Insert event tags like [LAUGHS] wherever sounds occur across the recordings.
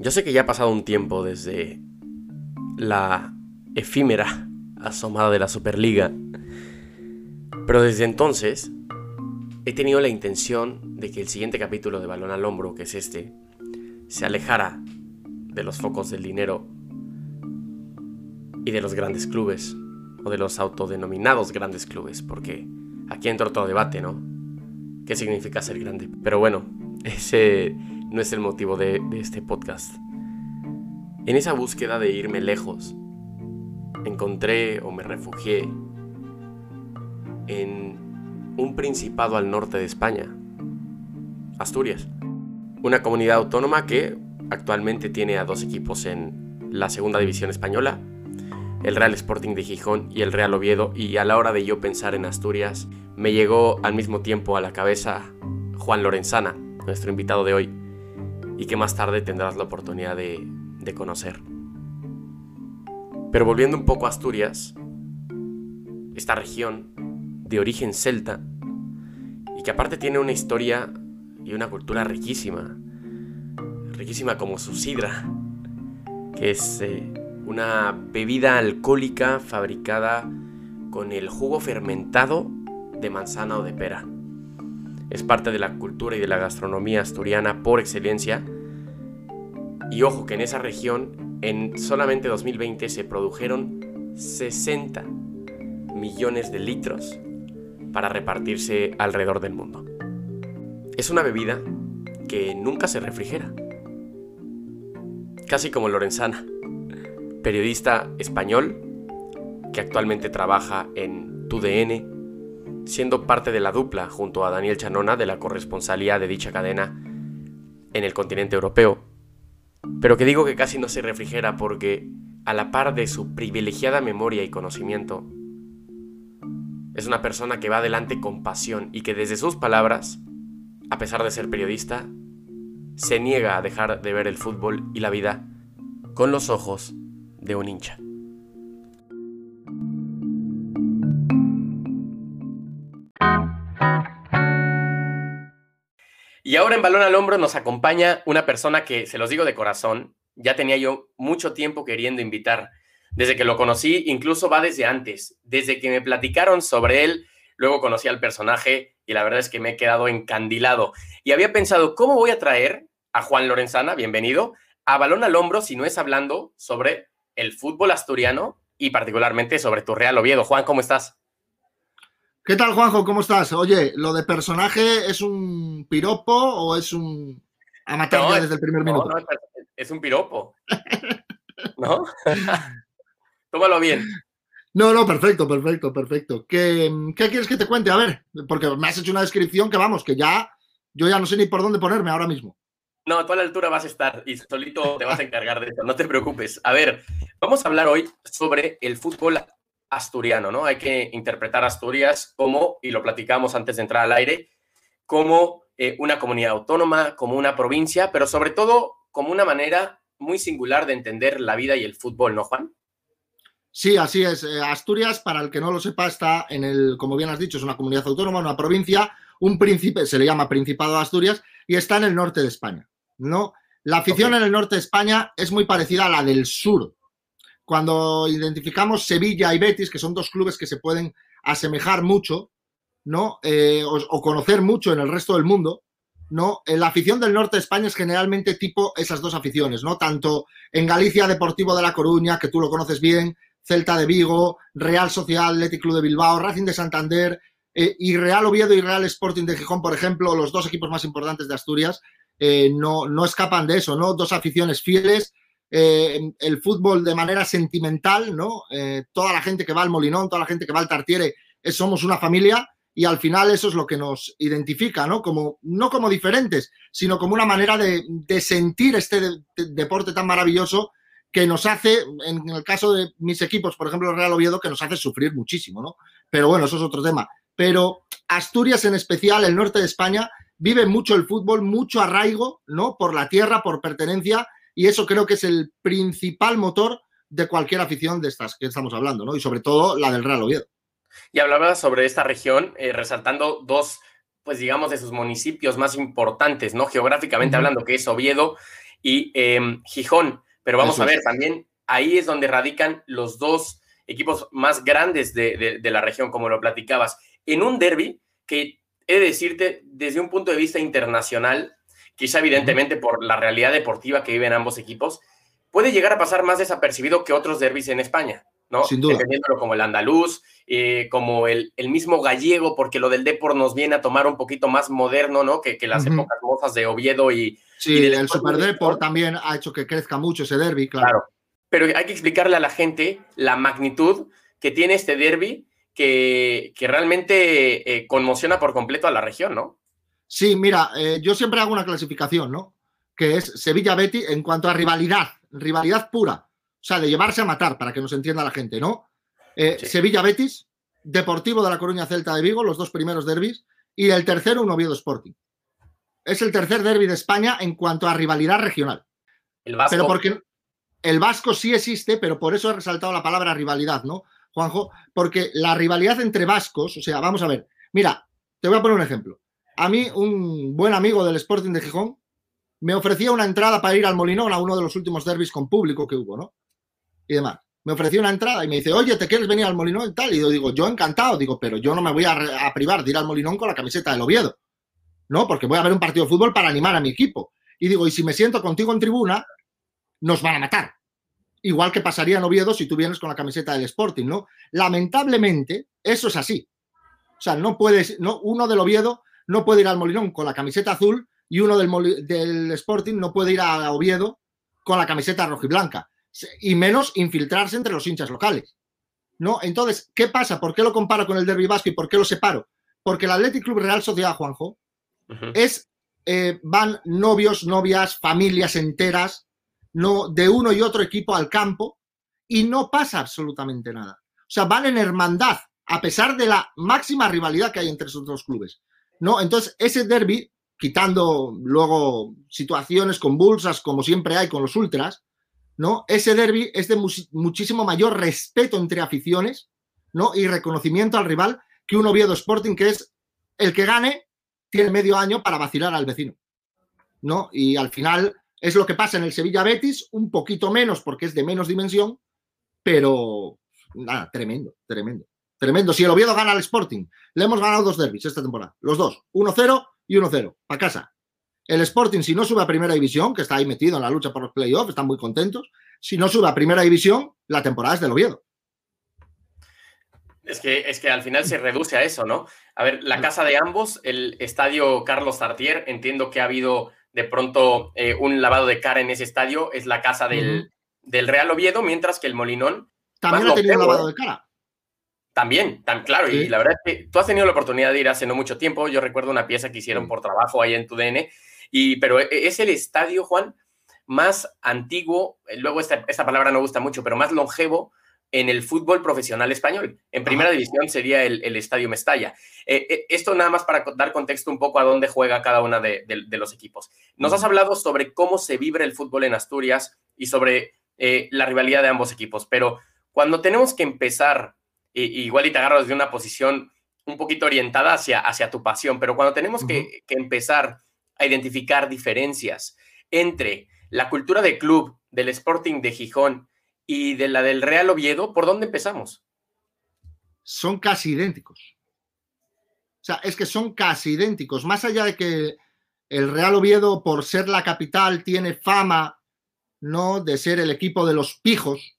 Yo sé que ya ha pasado un tiempo desde la efímera asomada de la Superliga, pero desde entonces he tenido la intención de que el siguiente capítulo de Balón al Hombro, que es este, se alejara de los focos del dinero y de los grandes clubes, o de los autodenominados grandes clubes, porque aquí entra otro debate, ¿no? ¿Qué significa ser grande? Pero bueno, [LAUGHS] ese no es el motivo de, de este podcast. En esa búsqueda de irme lejos, encontré o me refugié en un principado al norte de España, Asturias, una comunidad autónoma que actualmente tiene a dos equipos en la segunda división española, el Real Sporting de Gijón y el Real Oviedo, y a la hora de yo pensar en Asturias, me llegó al mismo tiempo a la cabeza Juan Lorenzana, nuestro invitado de hoy, y que más tarde tendrás la oportunidad de, conocer. Pero volviendo un poco a Asturias, esta región de origen celta, y que aparte tiene una historia y una cultura riquísima, riquísima como su sidra, que es eh, una bebida alcohólica fabricada con el jugo fermentado de manzana o de pera. Es parte de la cultura y de la gastronomía asturiana por excelencia y ojo que en esa región, en solamente 2020 se produjeron 60 millones de litros para repartirse alrededor del mundo. Es una bebida que nunca se refrigera. Casi como Lorenzana, periodista español que actualmente trabaja en TUDN, siendo parte de la dupla junto a Daniel Chanona de la corresponsalía de dicha cadena en el continente europeo pero que digo que casi no se refrigera porque, a la par de su privilegiada memoria y conocimiento, es una persona que va adelante con pasión y que desde sus palabras, a pesar de ser periodista, se niega a dejar de ver el fútbol y la vida con los ojos de un hincha. Y ahora en Balón al Hombro nos acompaña una persona que, se los digo de corazón, ya tenía yo mucho tiempo queriendo invitar. Desde que lo conocí, incluso va desde antes, desde que me platicaron sobre él, luego conocí al personaje y la verdad es que me he quedado encandilado. Y había pensado, ¿cómo voy a traer a Juan Lorenzana, bienvenido, a Balón al Hombro si no es hablando sobre el fútbol asturiano y particularmente sobre tu Real Oviedo? Juan, ¿cómo estás? ¿Qué tal, Juanjo? ¿Cómo estás? Oye, ¿lo de personaje es un piropo o es un a matar desde el primer minuto? No, es un piropo. ¿No? [LAUGHS] Tómalo bien. No, no, perfecto, perfecto, perfecto. ¿Qué, ¿Qué, quieres que te cuente? A ver, porque me has hecho una descripción que vamos, que ya yo ya no sé ni por dónde ponerme ahora mismo. No, a toda la altura vas a estar y solito te vas a encargar de eso, no te preocupes. A ver, vamos a hablar hoy sobre el fútbol asturiano, ¿no? Hay que interpretar Asturias como, y lo platicamos antes de entrar al aire, como eh, una comunidad autónoma, como una provincia, pero sobre todo como una manera muy singular de entender la vida y el fútbol, ¿no, Juan? Sí, así es. Eh, Asturias, para el que no lo sepa, está en el, como bien has dicho, es una comunidad autónoma, una provincia, un príncipe, se le llama Principado de Asturias, y está en el norte de España, ¿no? La afición en el norte de España es muy parecida a la del sur cuando identificamos Sevilla y Betis, que son dos clubes que se pueden asemejar mucho, ¿no? Eh, o, conocer mucho en el resto del mundo, ¿no? Eh, la afición del norte de España es generalmente tipo esas dos aficiones, ¿no? Tanto en Galicia Deportivo de La Coruña, que tú lo conoces bien, Celta de Vigo, Real Social Athletic Club de Bilbao, Racing de Santander eh, y Real Oviedo y Real Sporting de Gijón, por ejemplo, los dos equipos más importantes de Asturias, no, no escapan de eso, ¿no? Dos aficiones fieles eh, el fútbol de manera sentimental, ¿no? Eh, toda la gente que va al Molinón, toda la gente que va al Tartiere, somos una familia y al final eso es lo que nos identifica, ¿no? Como, no como diferentes, sino como una manera de, sentir este deporte tan maravilloso que nos hace, en el caso de mis equipos, por ejemplo, el Real Oviedo, que nos hace sufrir muchísimo, ¿no? Pero bueno, eso es otro tema. Pero Asturias en especial, el norte de España, vive mucho el fútbol, mucho arraigo, ¿no? Por la tierra, por pertenencia y eso creo que es el principal motor de cualquier afición de estas que estamos hablando, ¿no? Y sobre todo la del Real Oviedo. Y hablaba sobre esta región, eh, resaltando dos pues digamos, de sus municipios más importantes, ¿no? Geográficamente hablando, que es Oviedo y em, Gijón. Pero vamos a ver, también ahí es donde radican los dos equipos más grandes de, la región, como lo platicabas. En un derby que he de decirte, desde un punto de vista internacional, quizá evidentemente por la realidad deportiva que viven ambos equipos, puede llegar a pasar más desapercibido que otros derbis en España, ¿no? Sin duda. Entendiéndolo como el andaluz, eh, como el, el, mismo gallego, porque lo del Depor nos viene a tomar un poquito más moderno, ¿no? Que, que las épocas mozas de Oviedo y... Sí, y el Super Depor también ha hecho que crezca mucho ese derby, claro. Pero hay que explicarle a la gente la magnitud que tiene este derby que, que realmente eh, conmociona por completo a la región, ¿no? Sí, mira, eh, yo siempre hago una clasificación, ¿no? Que es Sevilla-Betty en cuanto a rivalidad, rivalidad pura. O sea, de llevarse a matar, para que nos entienda la gente, ¿no? Eh, Sevilla-Betis, Deportivo de la Coruña Celta de Vigo, los dos primeros derbis, y el tercero un Oviedo Sporting. Es el tercer derby de España en cuanto a rivalidad regional. El Vasco. Pero porque el Vasco sí existe, pero por eso he resaltado la palabra rivalidad, ¿no, Juanjo? Porque la rivalidad entre vascos, o sea, vamos a ver, mira, te voy a poner un ejemplo. A mí, un buen amigo del Sporting de Gijón me ofrecía una entrada para ir al Molinón a uno de los últimos derbis con público que hubo, ¿no? Y demás. Me ofreció una entrada y me dice, oye, ¿te quieres venir al Molinón y tal? Y yo digo, yo encantado, digo, pero yo no me voy a, a privar de ir al Molinón con la camiseta del Oviedo, ¿no? Porque voy a ver un partido de fútbol para animar a mi equipo. Y digo, y si me siento contigo en tribuna, nos van a matar. Igual que pasaría en Oviedo si tú vienes con la camiseta del Sporting, ¿no? Lamentablemente, eso es así. O sea, no puedes, no, uno del Oviedo no puede ir al Molinón con la camiseta azul y uno del, del Sporting no puede ir a Oviedo con la camiseta rojiblanca. Y menos infiltrarse entre los hinchas locales. ¿No? Entonces, ¿qué pasa? ¿Por qué lo comparo con el Derby Vasco y por qué lo separo? Porque el Athletic Club Real Sociedad Juanjo uh -huh. es eh, van novios, novias, familias enteras no, de uno y otro equipo al campo y no pasa absolutamente nada. O sea, van en hermandad, a pesar de la máxima rivalidad que hay entre esos dos clubes. ¿No? Entonces, ese derby, quitando luego situaciones convulsas como siempre hay con los ultras, ¿no? Ese derby es de mu muchísimo mayor respeto entre aficiones, ¿no? Y reconocimiento al rival que un Oviedo Sporting, que es el que gane, tiene medio año para vacilar al vecino, ¿no? Y al final es lo que pasa en el Sevilla Betis, un poquito menos porque es de menos dimensión, pero nada, tremendo, tremendo. Tremendo. Si el Oviedo gana al Sporting, le hemos ganado dos derbis esta temporada. Los dos. 1-0 y 1-0. Para casa. El Sporting, si no sube a primera división, que está ahí metido en la lucha por los playoffs, están muy contentos. Si no sube a primera división, la temporada es del Oviedo. Es que, es que al final se reduce a eso, ¿no? A ver, la casa de ambos, el estadio Carlos Tartier, entiendo que ha habido de pronto eh, un lavado de cara en ese estadio, es la casa del, uh -huh. del Real Oviedo, mientras que el Molinón. También ha tenido un lavado de cara. También, tan claro, sí. y la verdad es que tú has tenido la oportunidad de ir hace no mucho tiempo, yo recuerdo una pieza que hicieron por trabajo ahí en tu DN, y, pero e, es el estadio, Juan, más antiguo, luego esta, esta palabra no gusta mucho, pero más longevo en el fútbol profesional español. En primera Ajá. división sería el, el Estadio Mestalla. Eh, eh, esto nada más para dar contexto un poco a dónde juega cada uno de, de, de, los equipos. Nos has hablado sobre cómo se vibra el fútbol en Asturias y sobre eh, la rivalidad de ambos equipos, pero cuando tenemos que empezar igual y te agarro desde una posición un poquito orientada hacia, hacia tu pasión, pero cuando tenemos uh -huh. que, que, empezar a identificar diferencias entre la cultura de club del Sporting de Gijón y de la del Real Oviedo, ¿por dónde empezamos? Son casi idénticos. O sea, es que son casi idénticos. Más allá de que el Real Oviedo, por ser la capital, tiene fama, ¿no? De ser el equipo de los pijos,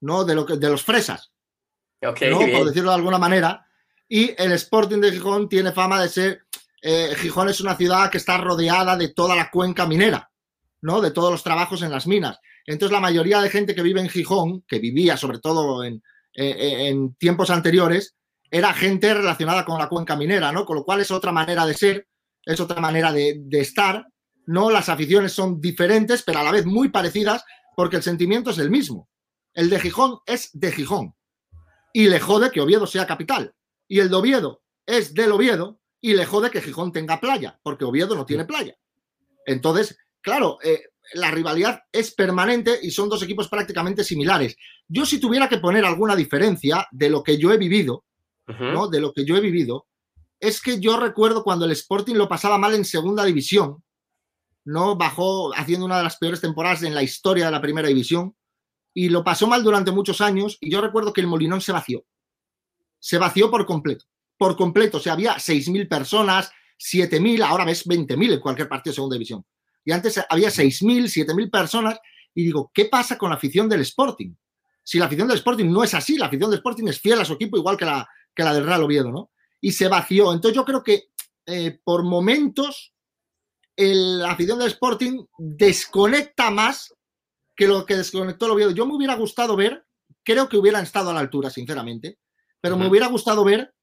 ¿no? De, lo que, de los fresas. Okay, ¿no? por decirlo de alguna manera. Y el Sporting de Gijón tiene fama de ser, eh, Gijón es una ciudad que está rodeada de toda la cuenca minera, ¿no? De todos los trabajos en las minas. Entonces la mayoría de gente que vive en Gijón, que vivía sobre todo en, eh, en tiempos anteriores, era gente relacionada con la cuenca minera, ¿no? Con lo cual es otra manera de ser, es otra manera de, de estar, ¿no? Las aficiones son diferentes, pero a la vez muy parecidas, porque el sentimiento es el mismo. El de Gijón es de Gijón y le jode que Oviedo sea capital. Y el de Oviedo es del Oviedo y le jode que Gijón tenga playa, porque Oviedo no tiene playa. Entonces, claro, eh, la rivalidad es permanente y son dos equipos prácticamente similares. Yo si tuviera que poner alguna diferencia de lo que yo he vivido, uh -huh. ¿no? De lo que yo he vivido, es que yo recuerdo cuando el Sporting lo pasaba mal en segunda división, ¿no? Bajó haciendo una de las peores temporadas en la historia de la primera división y lo pasó mal durante muchos años y yo recuerdo que el Molinón se vació. Se vació por completo, por completo. O sea, había 6.000 personas, 7.000, ahora ves 20.000 en cualquier partido de segunda división. Y antes había 6.000, 7.000 personas y digo, ¿qué pasa con la afición del Sporting? Si la afición del Sporting no es así, la afición del Sporting es fiel a su equipo igual que la, que la del Real Oviedo, ¿no? Y se vació. Entonces yo creo que eh, por momentos la afición del Sporting desconecta más que lo que desconectó el Oviedo. Yo me hubiera gustado ver, creo que hubieran estado a la altura, sinceramente, pero me hubiera gustado ver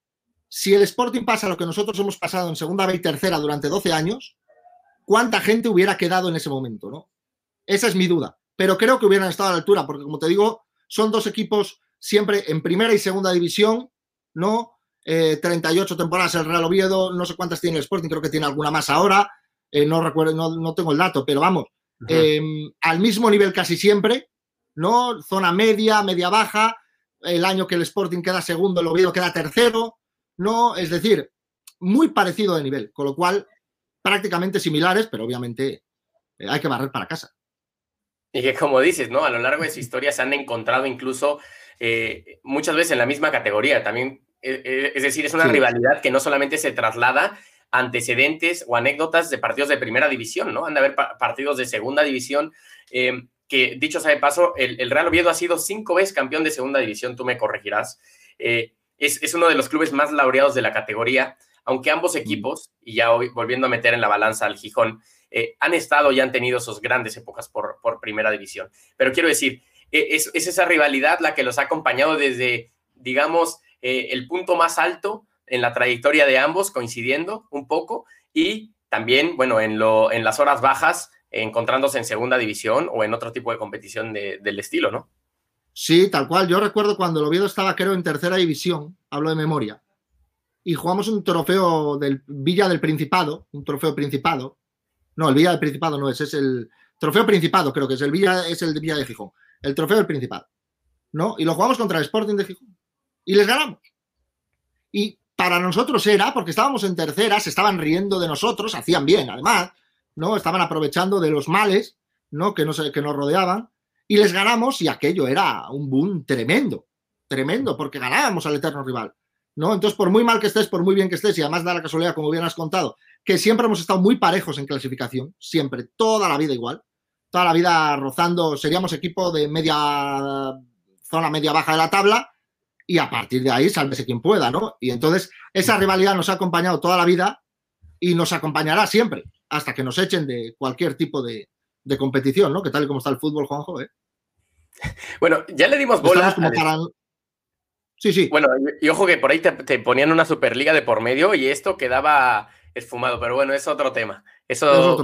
si el Sporting pasa lo que nosotros hemos pasado en segunda B y tercera durante 12 años, cuánta gente hubiera quedado en ese momento, ¿no? Esa es mi duda. Pero creo que hubieran estado a la altura, porque como te digo, son dos equipos siempre en primera y segunda división, ¿no? 38 eh, temporadas el Real Oviedo, no sé cuántas tiene el Sporting, creo que tiene alguna más ahora, eh, no recuerdo, no, no, tengo el dato, pero vamos, em, al mismo nivel casi siempre, ¿no? Zona media, media baja, el año que el Sporting queda segundo, el Oviedo queda tercero, ¿no? Es decir, muy parecido de nivel, con lo cual prácticamente similares, pero obviamente eh, hay que barrer para casa. Y que como dices, ¿no? A lo largo de su historia se han encontrado incluso eh, muchas veces en la misma categoría. También, eh, es decir, es una rivalidad que no solamente se traslada antecedentes o anécdotas de partidos de primera división, ¿no? Han de haber partidos de segunda división. Em, que dicho sea de paso, el, Real Oviedo ha sido cinco veces campeón de segunda división, tú me corregirás. es, es, uno de los clubes más laureados de la categoría, aunque ambos equipos, y ya hoy volviendo a meter en la balanza al Gijón, eh, han estado y han tenido sus grandes épocas por, por primera división. Pero quiero decir, e, es, esa rivalidad la que los ha acompañado desde, digamos, eh, el punto más alto en la trayectoria de ambos, coincidiendo un poco, y también, bueno, en, lo, en las horas bajas, encontrándose en segunda división o en otro tipo de competición del estilo, ¿no? Sí, tal cual. Yo recuerdo cuando el Oviedo estaba, creo, en tercera división, hablo de memoria, y jugamos un trofeo del Villa del Principado, un trofeo Principado, no, el Villa del Principado no es, es el trofeo Principado, creo que es el Villa, es el Villa de Gijón. El trofeo del Principado. ¿No? Y lo jugamos contra el Sporting de Gijón. Y les ganamos. Y para nosotros era, porque estábamos en tercera, se estaban riendo de nosotros, hacían bien, además, ¿no? Estaban aprovechando de los males, ¿no? Que, no que nos rodeaban. Y les ganamos y aquello era un boom tremendo. Tremendo, porque ganábamos al eterno rival. ¿no? Entonces, por muy mal que estés, por muy bien que estés, y además da la casualidad, como bien has contado, que siempre hemos estado muy parejos en clasificación, siempre, toda la vida igual, toda la vida rozando, seríamos equipo de media zona media baja de la tabla y a partir de ahí sálvese quien pueda, ¿no? Y entonces esa rivalidad nos ha acompañado toda la vida y nos acompañará siempre, hasta que nos echen de cualquier tipo de, competición, ¿no? Que tal y como está el fútbol, Juanjo, ¿eh? [LAUGHS] Bueno, ya le dimos bola. Sí, sí. Bueno, y, ojo que por ahí te, te, ponían una Superliga de por medio y esto quedaba esfumado, pero bueno, es otro tema. Eso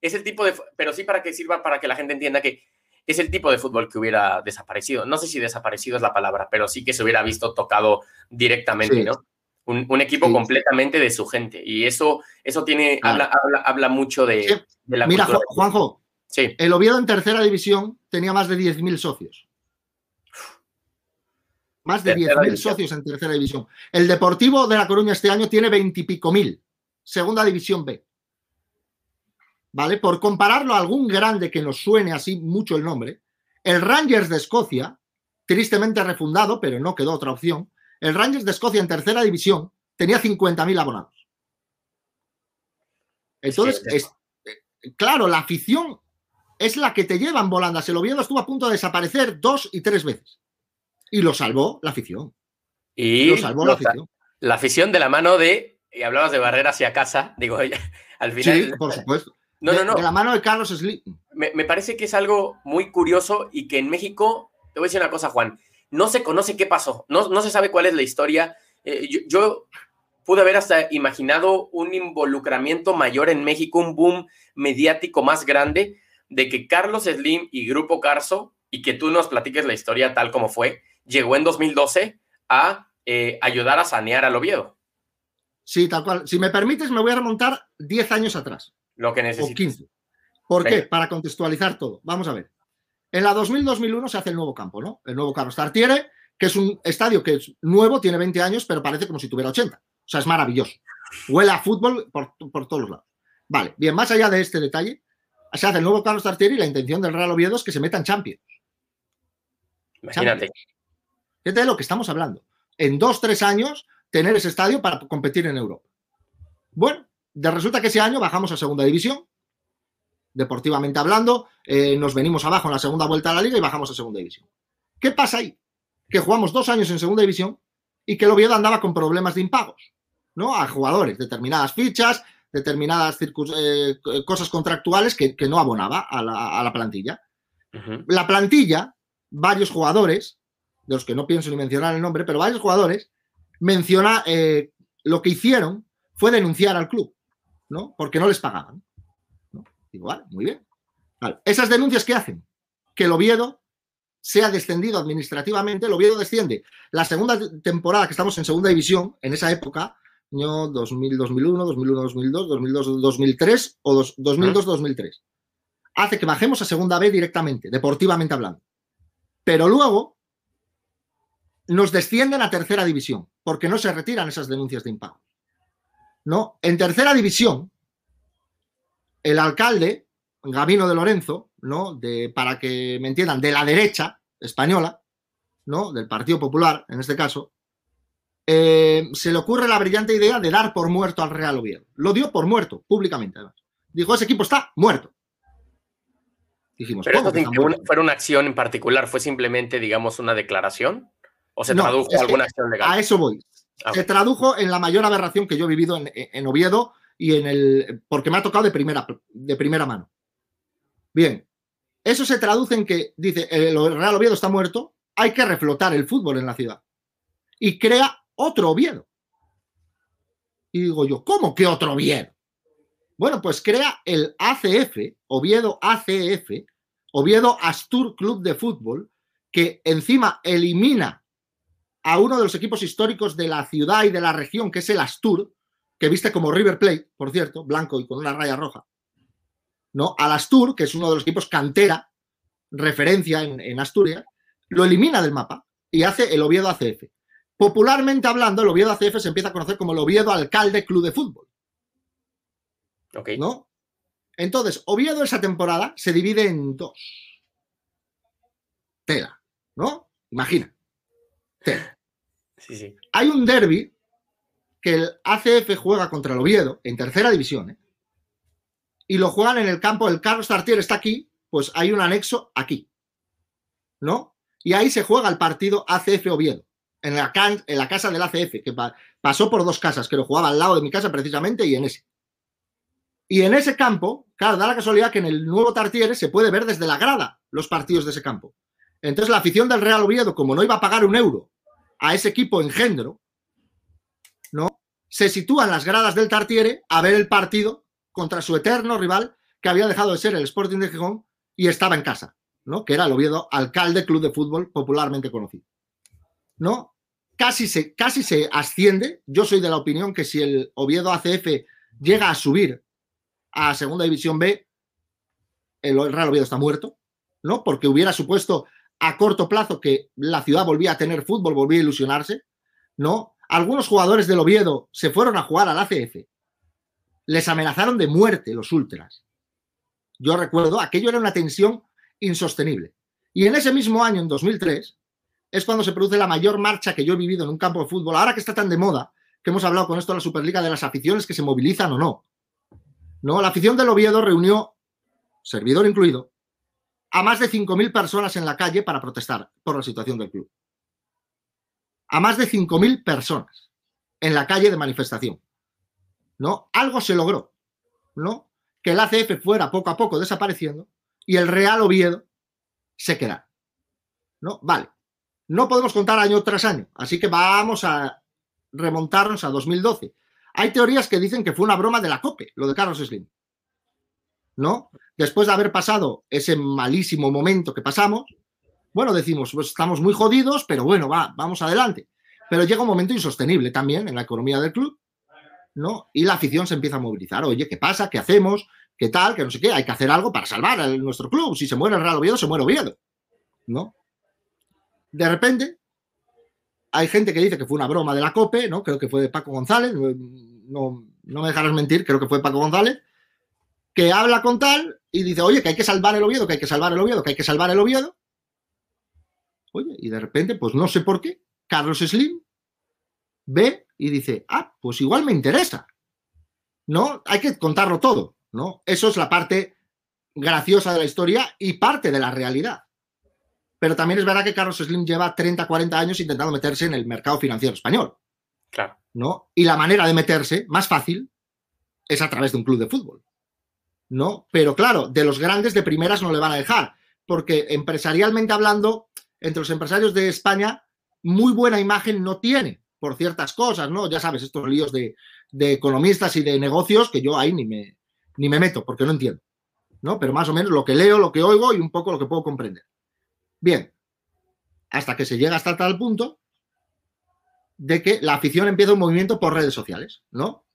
es, el tipo de, pero sí para que sirva para que la gente entienda que es el tipo de fútbol que hubiera desaparecido. No sé si desaparecido es la palabra, pero sí que se hubiera visto tocado directamente, ¿no? Un, equipo completamente de su gente. Y eso, eso tiene, habla, habla, mucho de, la Mira, Juanjo, sí. el Oviedo en tercera división tenía más de 10.000 socios. Más de 10.000 socios en tercera división. El Deportivo de La Coruña este año tiene 20 y pico mil segunda división B. ¿Vale? Por compararlo a algún grande que nos suene así mucho el nombre, el Rangers de Escocia, tristemente refundado, pero no quedó otra opción, el Rangers de Escocia en tercera división tenía 50.000 abonados. Entonces, es, eh, claro, la afición es la que te lleva en volandas. El Oviedo estuvo a punto de desaparecer dos y tres veces. Y lo salvó la afición. Y lo salvó la afición. La afición de la mano de y hablabas de barrer hacia casa, digo, [LAUGHS] al final... Sí, por supuesto. No, no, no. De la mano de Carlos Slim. Me, me, parece que es algo muy curioso y que en México, te voy a decir una cosa, Juan, no se conoce qué pasó, no, no se sabe cuál es la historia. Eh, yo, pude haber hasta imaginado un involucramiento mayor en México, un boom mediático más grande de que Carlos Slim y Grupo Carso, y que tú nos platiques la historia tal como fue, llegó en 2012 a eh, ayudar a sanear al Oviedo. Sí, tal cual. Si me permites, me voy a remontar 10 años atrás. Lo que. O 15. ¿Por qué? Para contextualizar todo. Vamos a ver. En la 2000-2001 se hace el nuevo campo, ¿no? El nuevo Carlos Tartiere, que es un estadio que es nuevo, tiene 20 años, pero parece como si tuviera 80. O sea, es maravilloso. Huele a fútbol por, todos lados. Vale, bien, más allá de este detalle, se hace el nuevo Carlos Tartieri y la intención del Real Oviedo es que se meta en Champions. Imagínate. Fíjate de lo que estamos hablando. En dos, tres años, tener ese estadio para competir en Europa. Bueno, de resulta que ese año bajamos a segunda división, deportivamente hablando, eh, nos venimos abajo en la segunda vuelta a la liga y bajamos a segunda división. ¿Qué pasa ahí? Que jugamos dos años en segunda división y que el Oviedo andaba con problemas de impagos, ¿no? A jugadores, determinadas fichas, determinadas eh, cosas contractuales que, no abonaba a la, plantilla. La plantilla, varios jugadores, de los que no pienso ni mencionar el nombre, pero varios jugadores, menciona eh, lo que hicieron fue denunciar al club, ¿no? Porque no les pagaban. Digo, vale, muy bien. Esas denuncias que hacen que el Oviedo sea descendido administrativamente, el Oviedo desciende. La segunda temporada que estamos en segunda división, en esa época, año 2000, 2001, 2001, 2002, 2002, 2003 o 2002, 2003, hace que bajemos a segunda B directamente, deportivamente hablando. Pero luego nos descienden a tercera división, porque no se retiran esas denuncias de impago. ¿No? En tercera división, el alcalde, Gabino de Lorenzo, ¿no? De, para que me entiendan, de la derecha española, ¿no? Del Partido Popular, en este caso, eh, se le ocurre la brillante idea de dar por muerto al Real Oviedo. Lo dio por muerto, públicamente, además. Dijo, ese equipo está muerto. Dijimos, Pero esto fue una acción en particular, fue simplemente, digamos, una declaración. ¿O se tradujo alguna acción legal? A eso voy. Ah, se tradujo en la mayor aberración que yo he vivido en Oviedo y en el. porque me ha tocado de primera, de primera mano. Bien, eso se traduce en que dice el Real Oviedo está muerto, hay que reflotar el fútbol en la ciudad. Y crea otro Oviedo. Y digo yo, ¿cómo que otro Oviedo? Bueno, pues crea el ACF, Oviedo ACF, Oviedo Astur Club de Fútbol, que encima elimina a uno de los equipos históricos de la ciudad y de la región, que es el Astur, que viste como River Plate, por cierto, blanco y con una raya roja, ¿no? Al Astur, que es uno de los equipos cantera, referencia en, Asturias, lo elimina del mapa y hace el Oviedo ACF. Popularmente hablando, el Oviedo ACF se empieza a conocer como el Oviedo Alcalde Club de Fútbol. Ok. ¿No? Entonces, Oviedo esa temporada se divide en dos. Tela, ¿no? Imagina. Tela. Sí, sí. Hay un derby que el ACF juega contra el Oviedo en tercera división, ¿eh? y lo juegan en el campo, el Carlos Tartier está aquí, pues hay un anexo aquí, ¿no? Y ahí se juega el partido ACF Oviedo, en la, en la casa del ACF, que pasó por dos casas, que lo jugaba al lado de mi casa precisamente y en ese. Y en ese campo, claro, da la casualidad que en el nuevo Tartiere se puede ver desde la grada los partidos de ese campo. Entonces la afición del Real Oviedo, como no iba a pagar un euro a ese equipo engendro, ¿no? Se sitúa en las gradas del Tartiere a ver el partido contra su eterno rival que había dejado de ser el Sporting de Gijón y estaba en casa, ¿no? Que era el Oviedo Alcalde Club de Fútbol popularmente conocido. ¿No? Casi se, casi se asciende. Yo soy de la opinión que si el Oviedo ACF llega a subir a Segunda División B, el Real Oviedo está muerto, ¿no? Porque hubiera supuesto a corto plazo que la ciudad volvía a tener fútbol, volvía a ilusionarse, ¿no? Algunos jugadores del Oviedo se fueron a jugar al ACF. Les amenazaron de muerte los ultras. Yo recuerdo, aquello era una tensión insostenible. Y en ese mismo año, en 2003, es cuando se produce la mayor marcha que yo he vivido en un campo de fútbol. Ahora que está tan de moda, que hemos hablado con esto de la Superliga de las aficiones que se movilizan o no. No, la afición del Oviedo reunió, servidor incluido, a más de 5.000 personas en la calle para protestar por la situación del club a más de 5.000 personas en la calle de manifestación. ¿No? Algo se logró, ¿no? Que el ACF fuera poco a poco desapareciendo y el Real Oviedo se quedara. ¿No? Vale. No podemos contar año tras año, así que vamos a remontarnos a 2012. Hay teorías que dicen que fue una broma de la COPE, lo de Carlos Slim. ¿No? Después de haber pasado ese malísimo momento que pasamos, bueno, decimos, pues estamos muy jodidos, pero bueno, va, vamos adelante. Pero llega un momento insostenible también en la economía del club, ¿no? Y la afición se empieza a movilizar. Oye, ¿qué pasa? ¿Qué hacemos? ¿Qué tal? Que no sé qué. Hay que hacer algo para salvar a nuestro club. Si se muere el Real Oviedo, se muere Oviedo, ¿no? De repente, hay gente que dice que fue una broma de la COPE, ¿no? Creo que fue de Paco González, no, no me dejarás mentir, creo que fue Paco González, que habla con tal y dice, oye, que hay que salvar el Oviedo, que hay que salvar el Oviedo, que hay que salvar el Oviedo. Oye, y de repente, pues no sé por qué, Carlos Slim ve y dice, ah, pues igual me interesa. ¿No? Hay que contarlo todo, ¿no? Eso es la parte graciosa de la historia y parte de la realidad. Pero también es verdad que Carlos Slim lleva 30, 40 años intentando meterse en el mercado financiero español. Claro. ¿No? Y la manera de meterse más fácil es a través de un club de fútbol. ¿No? Pero claro, de los grandes de primeras no le van a dejar, porque empresarialmente hablando, entre los empresarios de España, muy buena imagen no tiene por ciertas cosas, ¿no? Ya sabes, estos líos de, economistas y de negocios que yo ahí ni me, ni me meto, porque no entiendo, ¿no? Pero más o menos lo que leo, lo que oigo y un poco lo que puedo comprender. Bien, hasta que se llega hasta tal punto de que la afición empieza un movimiento por redes sociales, ¿no?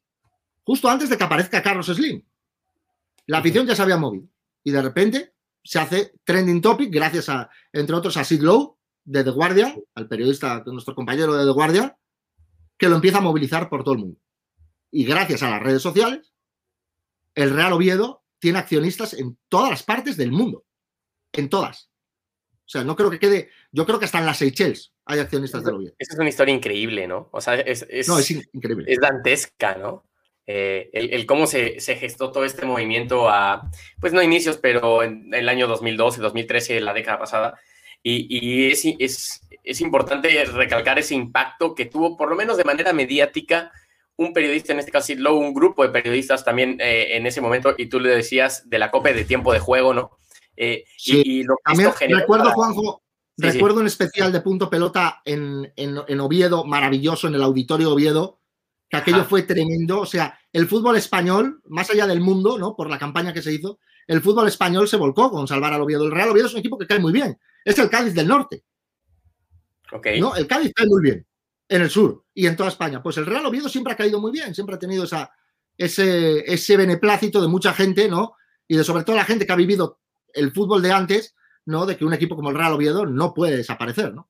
Justo antes de que aparezca Carlos Slim. La afición ya se había movido y de repente se hace trending topic gracias a, entre otros, a Sid Lowe de The Guardian, al periodista, nuestro compañero de The Guardian, que lo empieza a movilizar por todo el mundo. Y gracias a las redes sociales, el Real Oviedo tiene accionistas en todas las partes del mundo. En todas. O sea, no creo que quede. Yo creo que hasta en las Seychelles hay accionistas del Oviedo. Esa es una historia increíble, ¿no? O sea, es, no, es increíble. Es dantesca, ¿no? Eh, el, cómo se, se, gestó todo este movimiento a, pues no inicios, pero en el año 2012, 2013, la década pasada. Y, y es, es, es, importante recalcar ese impacto que tuvo, por lo menos de manera mediática, un periodista, en este caso luego un grupo de periodistas también eh, en ese momento, y tú le decías de la COPE de tiempo de juego, ¿no? Eh, y, lo también recuerdo, Juanjo, recuerdo un especial de punto pelota en, en, Oviedo, maravilloso, en el auditorio Oviedo, que aquello fue tremendo. O sea, el fútbol español, más allá del mundo, ¿no? Por la campaña que se hizo, el fútbol español se volcó con salvar al Oviedo. El Real Oviedo es un equipo que cae muy bien. Es el Cádiz del norte. ¿no? El Cádiz cae muy bien en el sur y en toda España. Pues el Real Oviedo siempre ha caído muy bien, siempre ha tenido esa, ese, ese beneplácito de mucha gente, ¿no? Y de sobre todo la gente que ha vivido el fútbol de antes, ¿no? De que un equipo como el Real Oviedo no puede desaparecer, ¿no?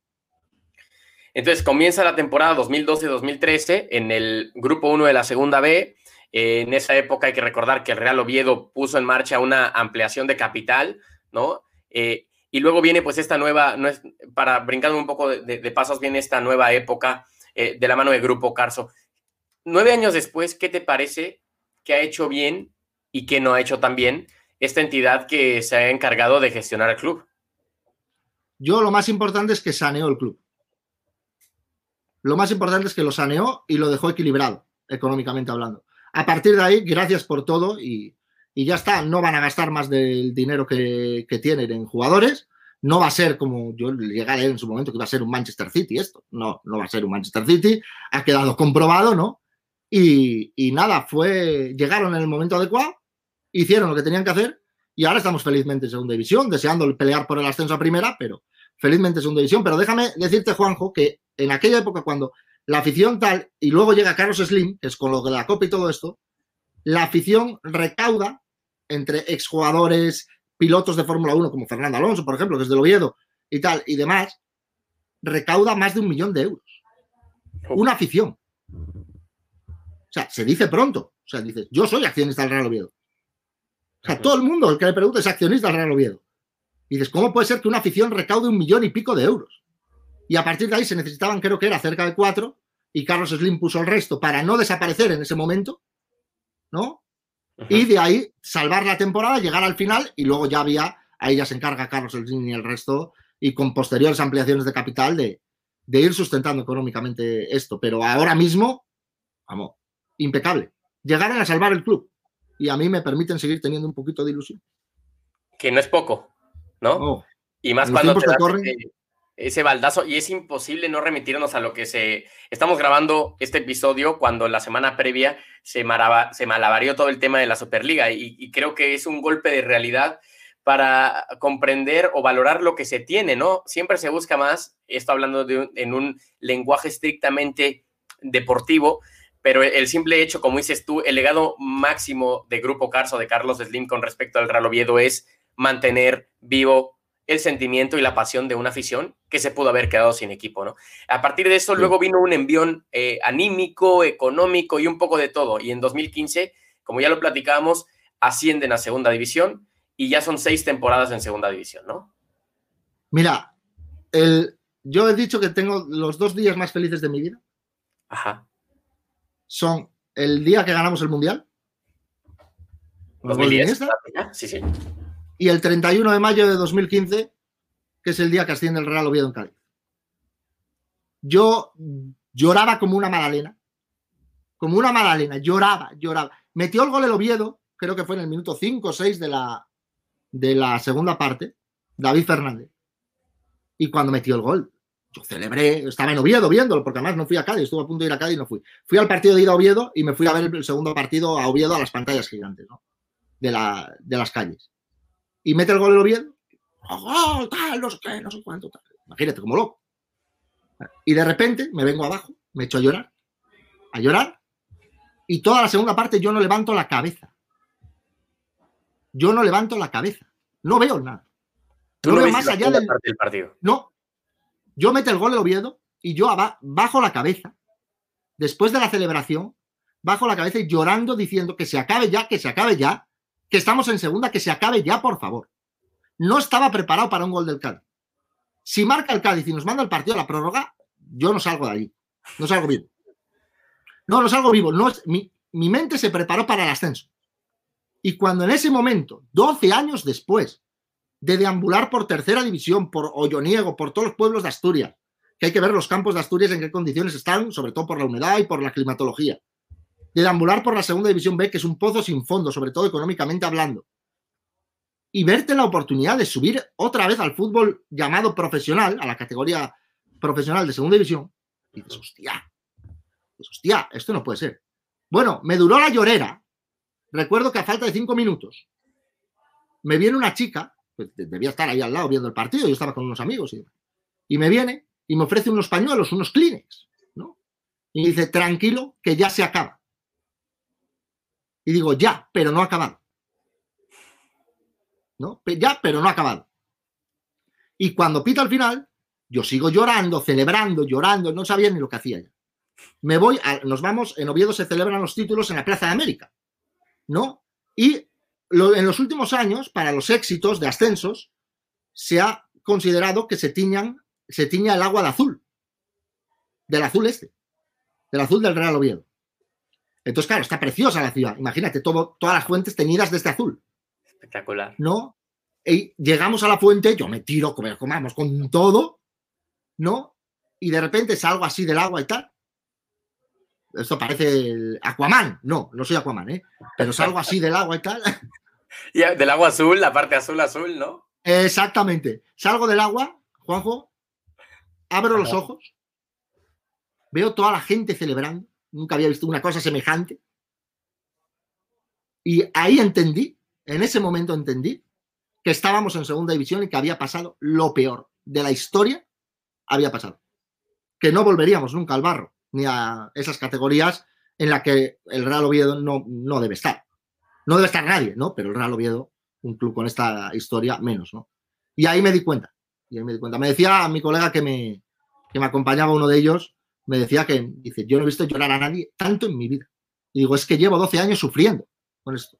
Entonces comienza la temporada 2012-2013 en el grupo 1 de la segunda B. en esa época hay que recordar que el Real Oviedo puso en marcha una ampliación de capital, ¿no? Eh, y luego viene pues esta nueva, para brincar un poco de, pasos, viene esta nueva época eh, de la mano del Grupo Carso. Nueve años después, ¿qué te parece que ha hecho bien y que no ha hecho tan bien esta entidad que se ha encargado de gestionar el club? Yo lo más importante es que saneó el club. Lo más importante es que lo saneó y lo dejó equilibrado, económicamente hablando. A partir de ahí, gracias por todo y, y ya está, no van a gastar más del dinero que, tienen en jugadores. No va a ser como yo llegué a leer en su momento que iba a ser un Manchester City esto. No, no va a ser un Manchester City. Ha quedado comprobado, ¿no? Y, nada, fue, llegaron en el momento adecuado, hicieron lo que tenían que hacer y ahora estamos felizmente en segunda división, deseando pelear por el ascenso a primera, pero felizmente en segunda división. Pero déjame decirte, Juanjo, que en aquella época cuando la afición tal, y luego llega Carlos Slim, que es con lo de la Copa y todo esto, la afición recauda entre exjugadores, pilotos de Fórmula 1, como Fernando Alonso, por ejemplo, que es del Oviedo y tal, y demás, recauda más de un millón de euros. Una afición. O sea, se dice pronto. O sea, dice, yo soy accionista del Real Oviedo. O sea, todo el mundo, el que le pregunta, es accionista del Real Oviedo. Y dices, ¿cómo puede ser que una afición recaude un millón y pico de euros? Y a partir de ahí se necesitaban, creo que era cerca de cuatro, y Carlos Slim puso el resto para no desaparecer en ese momento, ¿no? y de ahí salvar la temporada, llegar al final y luego ya había, ahí ya se encarga Carlos Slim y el resto, y con posteriores ampliaciones de capital de, ir sustentando económicamente esto. Pero ahora mismo, vamos, impecable. Llegaron a salvar el club y a mí me permiten seguir teniendo un poquito de ilusión. Que no es poco, ¿no? Oh, y más cuando te ese baldazo y es imposible no remitirnos a lo que se... Estamos grabando este episodio cuando la semana previa se, maraba, se malavarió todo el tema de la Superliga y, creo que es un golpe de realidad para comprender o valorar lo que se tiene, ¿no? Siempre se busca más, esto hablando de en un lenguaje estrictamente deportivo, pero el simple hecho, como dices tú, el legado máximo de Grupo Carso, de Carlos Slim con respecto al Real Oviedo es mantener vivo el sentimiento y la pasión de una afición que se pudo haber quedado sin equipo, ¿no? A partir de eso, luego vino un envión eh, anímico, económico y un poco de todo. Y en 2015, como ya lo platicábamos, ascienden a segunda división y ya son seis temporadas en segunda división, ¿no? Mira, el, yo he dicho que tengo los dos días más felices de mi vida. Ajá. Son el día que ganamos el Mundial. 2010. Sí, sí y el 31 de mayo de 2015, que es el día que asciende el Real Oviedo en Cádiz. Yo lloraba como una magdalena, como una magdalena, lloraba, lloraba. Metió el gol el Oviedo, creo que fue en el minuto 5 o 6 de la, de la segunda parte, David Fernández. Y cuando metió el gol, yo celebré, estaba en Oviedo viéndolo, porque además no fui a Cádiz, estuve a punto de ir a Cádiz y no fui. Fui al partido de ir a Oviedo y me fui a ver el segundo partido a Oviedo a las pantallas gigantes, ¿no? De, la, de las calles y mete el gol el Oviedo, ¡Oh, tal, no sé qué, no sé cuánto, tal. Imagínate, como loco. Y de repente me vengo abajo, me echo a llorar, a llorar, y toda la segunda parte yo no levanto la cabeza. Yo no levanto la cabeza. No veo nada. No veo más allá del... partido. No. Yo meto el gol el Oviedo y yo bajo la cabeza, después de la celebración, bajo la cabeza y llorando diciendo que se acabe ya, que se acabe ya, que estamos en segunda, que se acabe ya, por favor. No estaba preparado para un gol del Cádiz. Si marca el Cádiz y nos manda el partido a la prórroga, yo no salgo de allí. No salgo vivo. No, no salgo vivo. No mi, mi mente se preparó para el ascenso. Y cuando en ese momento, 12 años después de deambular por tercera división, por Olloniego, por todos los pueblos de Asturias, que hay que ver los campos de Asturias en qué condiciones están, sobre todo por la humedad y por la climatología, de deambular por la segunda división B, que es un pozo sin fondo, sobre todo económicamente hablando, y verte la oportunidad de subir otra vez al fútbol llamado profesional, a la categoría profesional de segunda división, y dices, hostia, pues, hostia, esto no puede ser. Bueno, me duró la llorera. Recuerdo que a falta de cinco minutos me viene una chica, pues debía estar ahí al lado viendo el partido, yo estaba con unos amigos, y, y me viene y me ofrece unos pañuelos, unos Kleenex, ¿no? Y dice, tranquilo, que ya se acaba. Y digo, ya, pero no ha acabado. ¿No? Ya, pero no ha acabado. Y cuando pita al final, yo sigo llorando, celebrando, llorando, no sabía ni lo que hacía ya. Me voy, nos vamos, en Oviedo se celebran los títulos en la Plaza de América, ¿no? Y en los últimos años, para los éxitos de ascensos, se ha considerado que se tiñan, se tiña el agua de azul, del azul este, del azul del Real Oviedo. Entonces, claro, está preciosa la ciudad. Imagínate, todo, todas las fuentes teñidas de este azul. Espectacular. ¿No? Y llegamos a la fuente, yo me tiro, comamos con todo, ¿no? Y de repente salgo así del agua y tal. Esto parece el Aquaman. No, no soy Aquaman, ¿eh? Pero salgo así del agua y tal. [LAUGHS] Y del agua azul, la parte azul, azul, ¿no? Exactamente. Salgo del agua, Juanjo, abro los ojos, veo toda la gente celebrando nunca había visto una cosa semejante. Y ahí entendí, en ese momento entendí, que estábamos en segunda división y que había pasado lo peor de la historia, había pasado. Que no volveríamos nunca al barro, ni a esas categorías en las que el Real Oviedo no, no debe estar. No debe estar nadie, ¿no? Pero el Real Oviedo, un club con esta historia, menos, ¿no? Y ahí me di cuenta. Y ahí me di cuenta. Me decía mi colega que me, que me acompañaba uno de ellos, me decía que, dice, yo no he visto llorar a nadie tanto en mi vida. Y digo, es que llevo 12 años sufriendo con esto.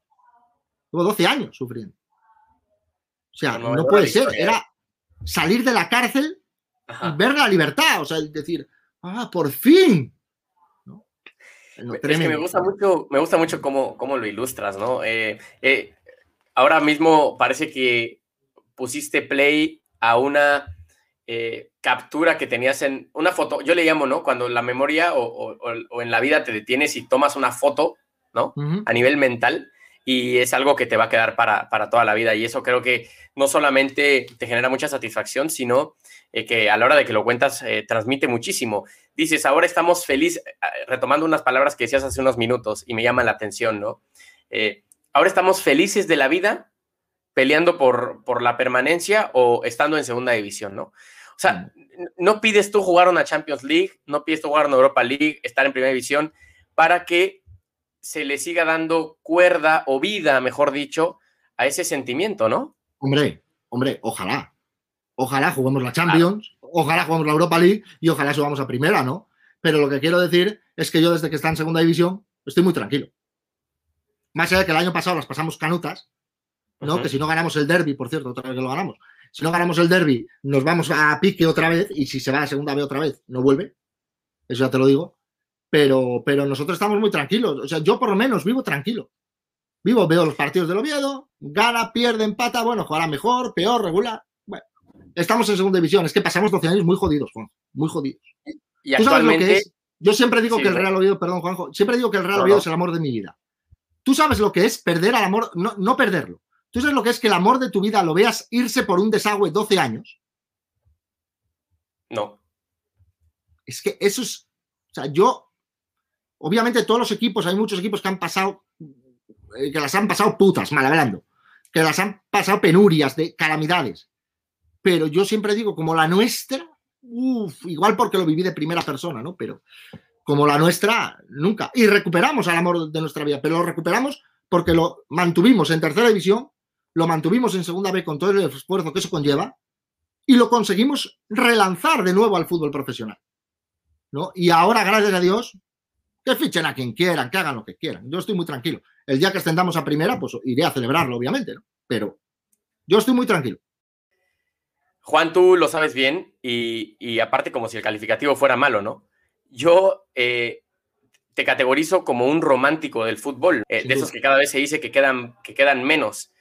Llevo 12 años sufriendo. O sea, no, puede ser. Era salir de la cárcel y ver la libertad. O sea, decir, ah, por fin. es que me gusta mucho, me gusta mucho cómo, cómo lo ilustras, ¿no? Eh, eh, ahora mismo parece que pusiste play a una eh, captura que tenías en una foto, yo le llamo, ¿no? Cuando la memoria o, en la vida te detienes y tomas una foto, ¿no? A nivel mental y es algo que te va a quedar para, toda la vida y eso creo que no solamente te genera mucha satisfacción, sino eh, que a la hora de que lo cuentas eh, transmite muchísimo. Dices, ahora estamos felices, retomando unas palabras que decías hace unos minutos y me llaman la atención, ¿no? ahora estamos felices de la vida peleando por, por la permanencia o estando en segunda división, ¿no? O sea, no pides tú jugar una Champions League, no pides tú jugar una Europa League, estar en primera división, para que se le siga dando cuerda o vida, mejor dicho, a ese sentimiento, ¿no? Hombre, hombre, ojalá. Ojalá juguemos la Champions, ojalá juguemos la Europa League y ojalá subamos a primera, ¿no? Pero lo que quiero decir es que yo desde que está en segunda división estoy muy tranquilo. Más allá de que el año pasado las pasamos canutas, ¿no? Que si no ganamos el derby, por cierto, otra vez que lo ganamos, si no ganamos el derby, nos vamos a pique otra vez y si se va a segunda vez otra vez, no vuelve. Eso ya te lo digo. Pero, pero nosotros estamos muy tranquilos. O sea, yo por lo menos vivo tranquilo. Vivo, veo los partidos del Oviedo, gana, pierde, empata, bueno, jugará mejor, peor, regular. Bueno, estamos en segunda división. Es que pasamos 12 años muy jodidos, Juan. Muy jodidos. Y actualmente... Yo siempre digo que el Real Oviedo, perdón, Juanjo, siempre digo que el Real Oviedo es el amor de mi vida. Tú sabes lo que es perder al amor, no, no perderlo. Tú sabes lo que es que el amor de tu vida lo veas irse por un desagüe 12 años. No. Es que eso es. O sea, yo. Obviamente, todos los equipos, hay muchos equipos que han pasado. Eh, que las han pasado putas, mal hablando. Que las han pasado penurias, de calamidades. Pero yo siempre digo, como la nuestra, uf, igual porque lo viví de primera persona, ¿no? Pero como la nuestra, nunca. Y recuperamos al amor de nuestra vida, pero lo recuperamos porque lo mantuvimos en tercera división, lo mantuvimos en segunda B con todo el esfuerzo que eso conlleva y lo conseguimos relanzar de nuevo al fútbol profesional. ¿no? Y ahora, gracias a Dios, que fichen a quien quieran, que hagan lo que quieran. Yo estoy muy tranquilo. El día que ascendamos a primera, pues iré a celebrarlo, obviamente, ¿no? Pero yo estoy muy tranquilo. Juan, tú lo sabes bien y, aparte como si el calificativo fuera malo, ¿no? Yo eh, te categorizo como un romántico del fútbol, eh, de esos que cada vez se dice que quedan, que quedan menos.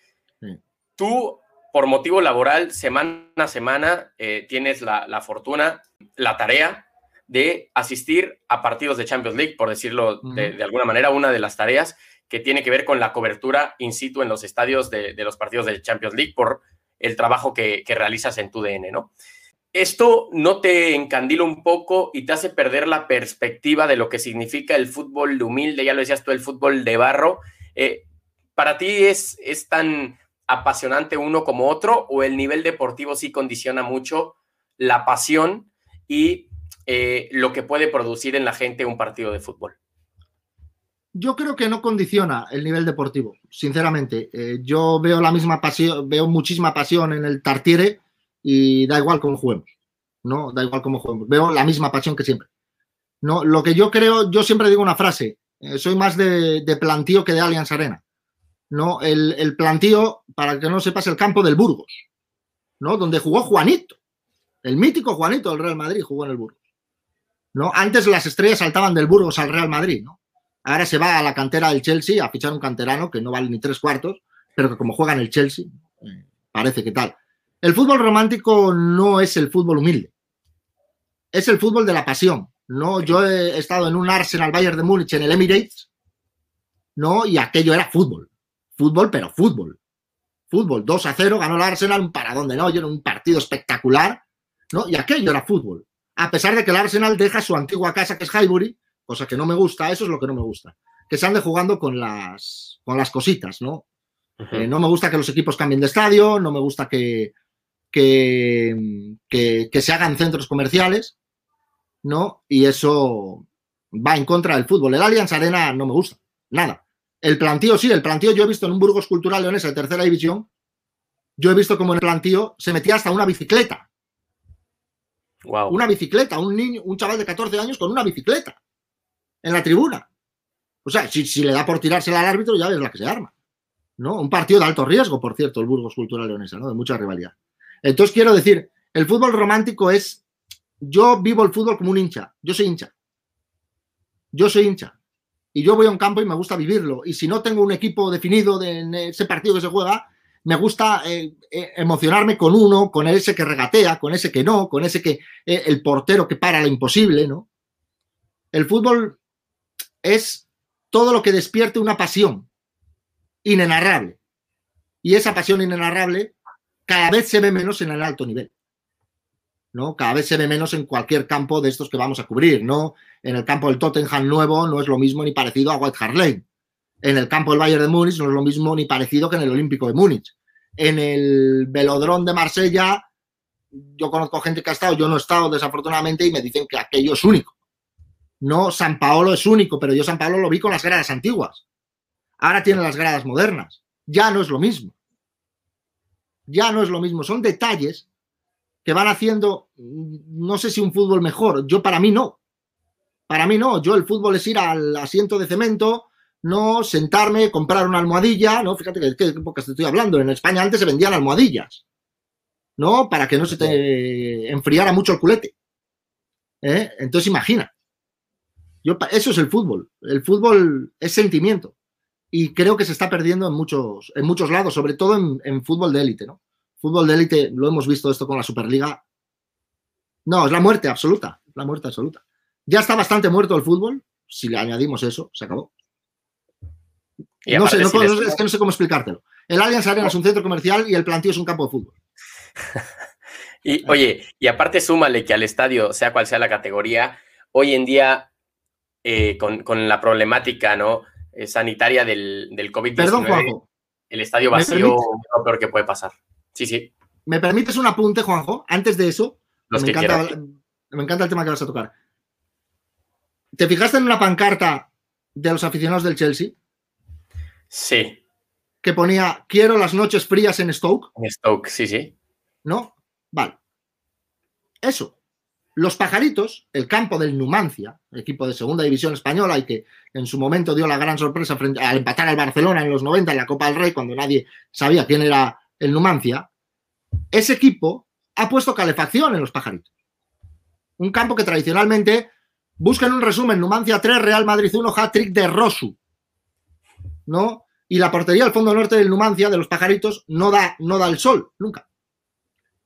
Tú, por motivo laboral, semana a semana, eh, tienes la, fortuna, la tarea de asistir a partidos de Champions League, por decirlo de, alguna manera, una de las tareas que tiene que ver con la cobertura in situ en los estadios de, de los partidos de Champions League por el trabajo que, realizas en tu DN, ¿no? ¿Esto no te encandila un poco y te hace perder la perspectiva de lo que significa el fútbol de humilde? Ya lo decías tú, el fútbol de barro. Eh, ¿Para ti es, es tan apasionante uno como otro o el nivel deportivo sí condiciona mucho la pasión y eh, lo que puede producir en la gente un partido de fútbol? Yo creo que no condiciona el nivel deportivo, sinceramente. Eh, yo veo la misma pasión, veo muchísima pasión en el Tartiere y da igual cómo juguemos. No, da igual cómo juguemos. Veo la misma pasión que siempre. No, lo que yo creo, yo siempre digo una frase. Eh, soy más de, plantío que de Allianz Arena. No, el, el plantío, para que no sepas, el campo del Burgos, ¿no? Donde jugó Juanito, el mítico Juanito del Real Madrid jugó en el Burgos. ¿no? Antes las estrellas saltaban del Burgos al Real Madrid, ¿no? Ahora se va a la cantera del Chelsea a fichar un canterano que no vale ni tres cuartos, pero que como juega en el Chelsea, eh, parece que tal. El fútbol romántico no es el fútbol humilde. Es el fútbol de la pasión. ¿no? Yo he estado en un Arsenal Bayern de Múnich en el Emirates, ¿no? Y aquello era fútbol. Fútbol, pero fútbol. Fútbol. 2 a 0, ganó el Arsenal, un paradón de no, era un partido espectacular, ¿no? Y aquello era fútbol. A pesar de que el Arsenal deja su antigua casa, que es Highbury, cosa que no me gusta, eso es lo que no me gusta, que se ande jugando con las, con las cositas, ¿no? Eh, no me gusta que los equipos cambien de estadio, no me gusta que, que, que, se hagan centros comerciales, ¿no? Y eso va en contra del fútbol. El Allianz Arena no me gusta, nada. El plantío sí, el plantío yo he visto en un Burgos Cultural Leonesa de tercera división, yo he visto como en el plantío se metía hasta una bicicleta. Wow. Una bicicleta, un niño, un chaval de 14 años con una bicicleta en la tribuna. O sea, si, le da por tirársela al árbitro, ya ves la que se arma. ¿no? Un partido de alto riesgo, por cierto, el Burgos Cultural Leonesa, ¿no? De mucha rivalidad. Entonces quiero decir, el fútbol romántico es. Yo vivo el fútbol como un hincha. Yo soy hincha. Yo soy hincha. Y yo voy a un campo y me gusta vivirlo. Y si no tengo un equipo definido de, en ese partido que se juega, me gusta eh, eh, emocionarme con uno, con ese que regatea, con ese que no, con ese que eh, el portero que para lo imposible, ¿no? El fútbol es todo lo que despierte una pasión inenarrable. Y esa pasión inenarrable cada vez se ve menos en el alto nivel. ¿No? Cada vez se ve menos en cualquier campo de estos que vamos a cubrir, ¿no? En el campo del Tottenham nuevo no es lo mismo ni parecido a White Lane. En el campo del Bayern de Múnich no es lo mismo ni parecido que en el Olímpico de Múnich. En el Velodrón de Marsella, yo conozco gente que ha estado, yo no he estado desafortunadamente y me dicen que aquello es único. No, San Paolo es único, pero yo San Paolo lo vi con las gradas antiguas. Ahora tiene las gradas modernas. Ya no es lo mismo. Ya no es lo mismo. Son detalles que van haciendo, no sé si un fútbol mejor, yo para mí no. Para mí no, yo el fútbol es ir al asiento de cemento, no sentarme, comprar una almohadilla, ¿no? Fíjate que, épocas te estoy hablando. En España antes se vendían almohadillas, ¿no? Para que no se te enfriara mucho el culete. ¿eh? Entonces imagina. Yo, eso es el fútbol. El fútbol es sentimiento. Y creo que se está perdiendo en muchos, en muchos lados, sobre todo en, en fútbol de élite, ¿no? Fútbol de élite, lo hemos visto esto con la Superliga. No, es la muerte absoluta, la muerte absoluta. Ya está bastante muerto el fútbol, si le añadimos eso, se acabó. No sé, no, es que no sé cómo explicártelo. El Allianz Arena es un centro comercial y el plantío es un campo de fútbol. [LAUGHS] y oye, y aparte súmale que al estadio, sea cual sea la categoría, hoy en día, eh, con, la problemática ¿no? Eh, sanitaria del, del COVID-19, Perdón, Juanjo. el estadio vacío es lo peor que puede pasar. Sí, sí. ¿Me permites un apunte, Juanjo? Antes de eso, me, encanta, me encanta el tema que vas a tocar. ¿Te fijaste en una pancarta de los aficionados del Chelsea? Sí. Que ponía, quiero las noches frías en Stoke. En Stoke, sí, sí. ¿No? Vale. Eso. Los pajaritos, el campo del Numancia, equipo de segunda división española y que en su momento dio la gran sorpresa frente, al empatar al Barcelona en los 90 en la Copa del Rey, cuando nadie sabía quién era el Numancia, ese equipo ha puesto calefacción en los pajaritos. Un campo que tradicionalmente busca en un resumen Numancia 3, Real Madrid 1, hat-trick de Rosu. ¿No? Y la portería al fondo norte del Numancia, de los pajaritos, no da, no da el sol, nunca.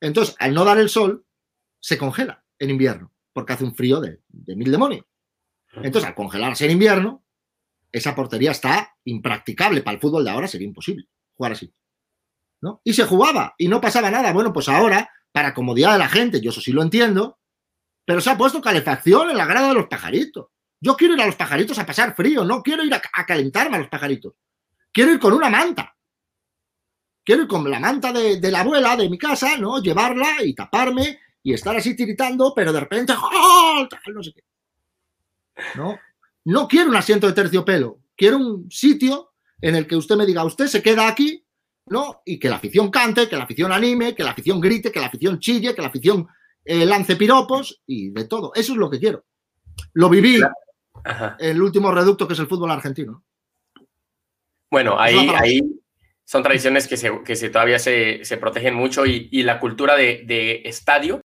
Entonces, al no dar el sol, se congela en invierno, porque hace un frío de, de mil demonios. Entonces, al congelarse en invierno, esa portería está impracticable. Para el fútbol de ahora sería imposible jugar así. ¿No? Y se jugaba y no pasaba nada. Bueno, pues ahora, para comodidad de la gente, yo eso sí lo entiendo, pero se ha puesto calefacción en la grada de los pajaritos. Yo quiero ir a los pajaritos a pasar frío, no quiero ir a, calentarme a los pajaritos. Quiero ir con una manta. Quiero ir con la manta de, la abuela de mi casa, ¿no? Llevarla y taparme y estar así tiritando, pero de repente, ¡oh! no sé qué. No, no quiero un asiento de terciopelo. Quiero un sitio en el que usted me diga, usted se queda aquí ¿no? Y que la afición cante, que la afición anime, que la afición grite, que la afición chille, que la afición eh, lance piropos y de todo. Eso es lo que quiero. Lo viví en el último reducto que es el fútbol argentino. Bueno, ahí, ahí son tradiciones que, se, que se, todavía se, protegen mucho y, la cultura de, estadio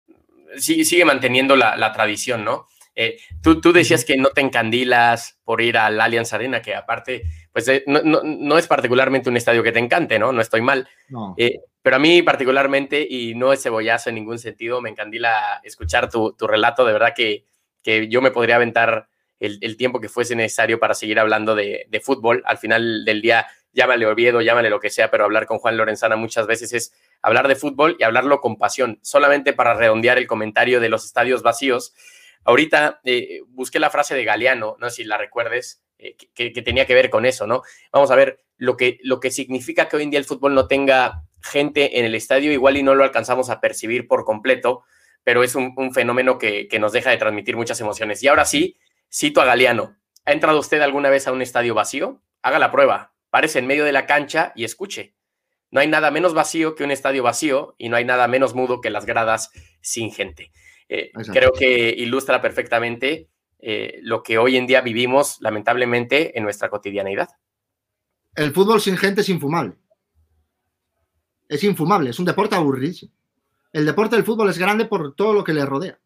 sigue, sigue manteniendo la, tradición, ¿no? Eh, tú, tú, decías que no te encandilas por ir al Allianz Arena, que aparte pues eh, no, es particularmente un estadio que te encante, ¿no? No estoy mal. Eh, pero a mí particularmente, y no es cebollazo en ningún sentido, me encandila escuchar tu, relato, de verdad que, yo me podría aventar el, tiempo que fuese necesario para seguir hablando de, fútbol. Al final del día, llámale Oviedo, llámale lo que sea, pero hablar con Juan Lorenzana muchas veces es hablar de fútbol y hablarlo con pasión. Solamente para redondear el comentario de los estadios vacíos, ahorita eh, busqué la frase de Galeano, no sé si la recuerdes, eh, que, tenía que ver con eso, ¿no? Vamos a ver lo que, lo que significa que hoy en día el fútbol no tenga gente en el estadio, igual y no lo alcanzamos a percibir por completo, pero es un, fenómeno que, nos deja de transmitir muchas emociones. Y ahora sí, cito a Galeano. ¿Ha entrado usted alguna vez a un estadio vacío? Haga la prueba. Párese en medio de la cancha y escuche. No hay nada menos vacío que un estadio vacío y no hay nada menos mudo que las gradas sin gente. Eh, creo que ilustra perfectamente eh, lo que hoy en día vivimos, lamentablemente, en nuestra cotidianeidad. El fútbol sin gente es infumable. Es infumable, es un deporte aburridísimo. El deporte del fútbol es grande por todo lo que le rodea.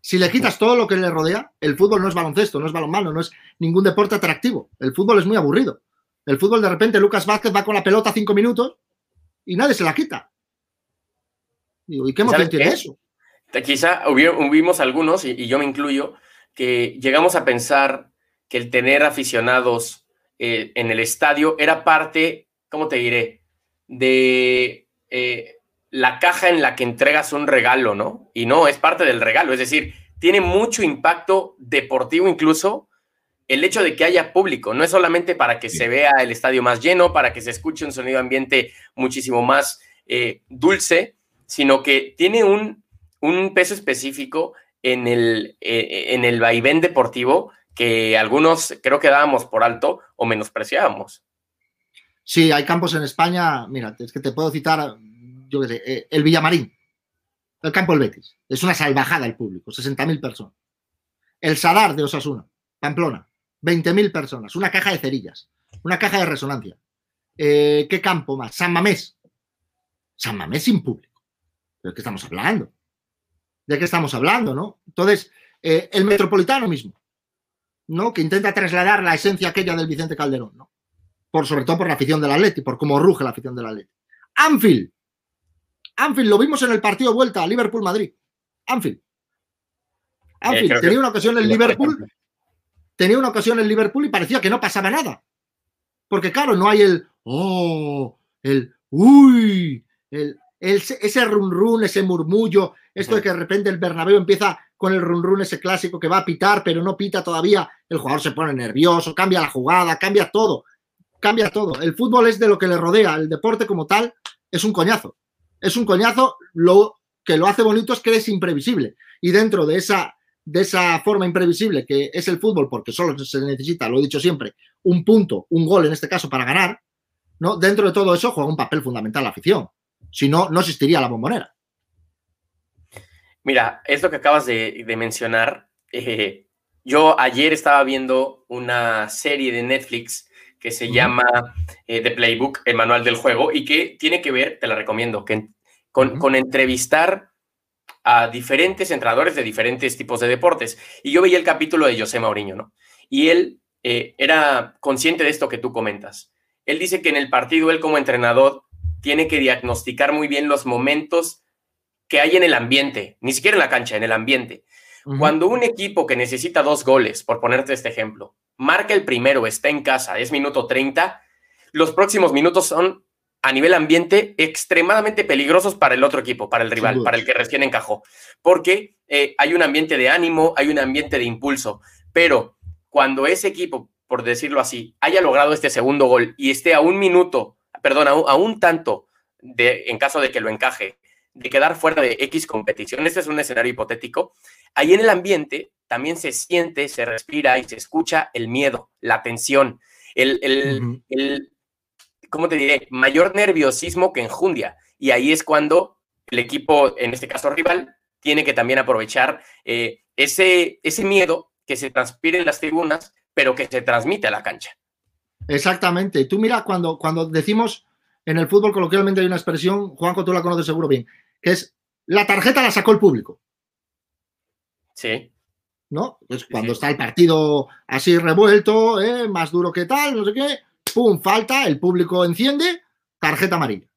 Si le quitas todo lo que le rodea, el fútbol no es baloncesto, no es balonmano, no es ningún deporte atractivo. El fútbol es muy aburrido. El fútbol, de repente, Lucas Vázquez va con la pelota cinco minutos y nadie se la quita. ¿y qué emoción tiene eso? Quizá hubimos algunos, y, yo me incluyo, que llegamos a pensar que el tener aficionados eh, en el estadio era parte, ¿cómo te diré? De eh, la caja en la que entregas un regalo, ¿no? Y no, es parte del regalo, es decir, tiene mucho impacto deportivo incluso el hecho de que haya público, no es solamente para que se vea el estadio más lleno, para que se escuche un sonido ambiente muchísimo más eh, dulce, sino que tiene un, un peso específico en el, eh, en el vaivén deportivo que algunos creo que dábamos por alto o menospreciábamos. Sí, hay campos en España, mira, es que te puedo citar, yo qué sé, eh, el Villamarín. el campo del Betis. Es una salvajada el público, 60.000 personas. El Sadar de Osasuna, Pamplona, 20.000 personas, una caja de cerillas, una caja de resonancia. Eh, ¿Qué campo más? San Mamés. San Mamés sin público. ¿De qué estamos hablando? ¿De qué estamos hablando, no? Entonces, eh, el Metropolitano mismo, ¿no? Que intenta trasladar la esencia aquella del Vicente Calderón, ¿no? Por, sobre todo por la afición del Atleti, por cómo ruge la afición del Atleti. Anfield. Anfield, lo vimos en el partido de vuelta, Liverpool-Madrid. Anfield. Anfield, eh, tenía una ocasión en Liverpool, tenía una ocasión en Liverpool y parecía que no pasaba nada. Porque claro, no hay el, oh, el, uy, el, ese run run, ese murmullo, esto de que de repente el Bernabéu empieza con el run run ese clásico que va a pitar, pero no pita todavía, el jugador se pone nervioso, cambia la jugada, cambia todo, cambia todo. El fútbol es de lo que le rodea, el deporte como tal es un coñazo. Es un coñazo, lo que lo hace bonito es que es imprevisible. Y dentro de esa, de esa forma imprevisible que es el fútbol, porque solo se necesita, lo he dicho siempre, un punto, un gol en este caso para ganar, ¿no? Dentro de todo eso juega un papel fundamental la afición. Si no, no existiría la bombonera. Mira, esto que acabas de, mencionar, eh, yo ayer estaba viendo una serie de Netflix que se llama eh, The Playbook, el manual del juego, y que tiene que ver, te la recomiendo, que, con, con entrevistar a diferentes entrenadores de diferentes tipos de deportes. Y yo veía el capítulo de José Mauriño, ¿no? Y él eh, era consciente de esto que tú comentas. Él dice que en el partido, él como entrenador, tiene que diagnosticar muy bien los momentos que hay en el ambiente, ni siquiera en la cancha, en el ambiente. Cuando un equipo que necesita dos goles, por ponerte este ejemplo, marca el primero, está en casa, es minuto 30, los próximos minutos son a nivel ambiente extremadamente peligrosos para el otro equipo, para el rival, para el que recién encajó, porque eh, hay un ambiente de ánimo, hay un ambiente de impulso, pero cuando ese equipo, por decirlo así, haya logrado este segundo gol y esté a un minuto, perdón, a un, tanto, de, en caso de que lo encaje, de quedar fuera de X competición, este es un escenario hipotético, ahí en el ambiente también se siente, se respira y se escucha el miedo, la tensión, el, el, ¿cómo te diré? Mayor nerviosismo que enjundia. Y ahí es cuando el equipo, en este caso rival, tiene que también aprovechar eh, ese, ese miedo que se transpire en las tribunas, pero que se transmite a la cancha. Exactamente. Tú mira, cuando, cuando decimos en el fútbol coloquialmente hay una expresión, Juanjo, tú la conoces seguro bien, que es la tarjeta la sacó el público. Sí. ¿No? Pues cuando está el partido así revuelto, ¿eh? más duro que tal, no sé qué, pum, falta, el público enciende, tarjeta amarilla.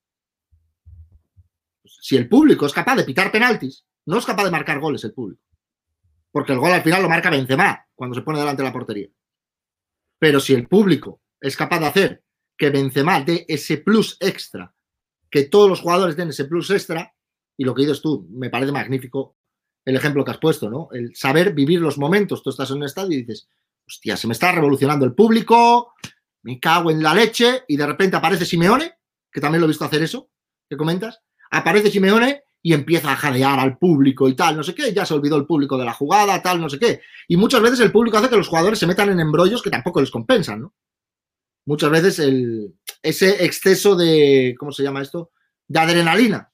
Pues si el público es capaz de pitar penaltis, no es capaz de marcar goles el público. Porque el gol al final lo marca Benzema cuando se pone delante de la portería. Pero si el público es capaz de hacer que Benzema dé ese plus extra, que todos los jugadores den ese plus extra, y lo que dices tú, me parece magnífico el ejemplo que has puesto, ¿no? El saber vivir los momentos. Tú estás en un estadio y dices, hostia, se me está revolucionando el público, me cago en la leche, y de repente aparece Simeone, que también lo he visto hacer eso, que comentas, aparece Simeone y empieza a jadear al público y tal, no sé qué, ya se olvidó el público de la jugada, tal, no sé qué. Y muchas veces el público hace que los jugadores se metan en embrollos que tampoco les compensan, ¿no? Muchas veces el, ese exceso de, ¿cómo se llama esto? De adrenalina,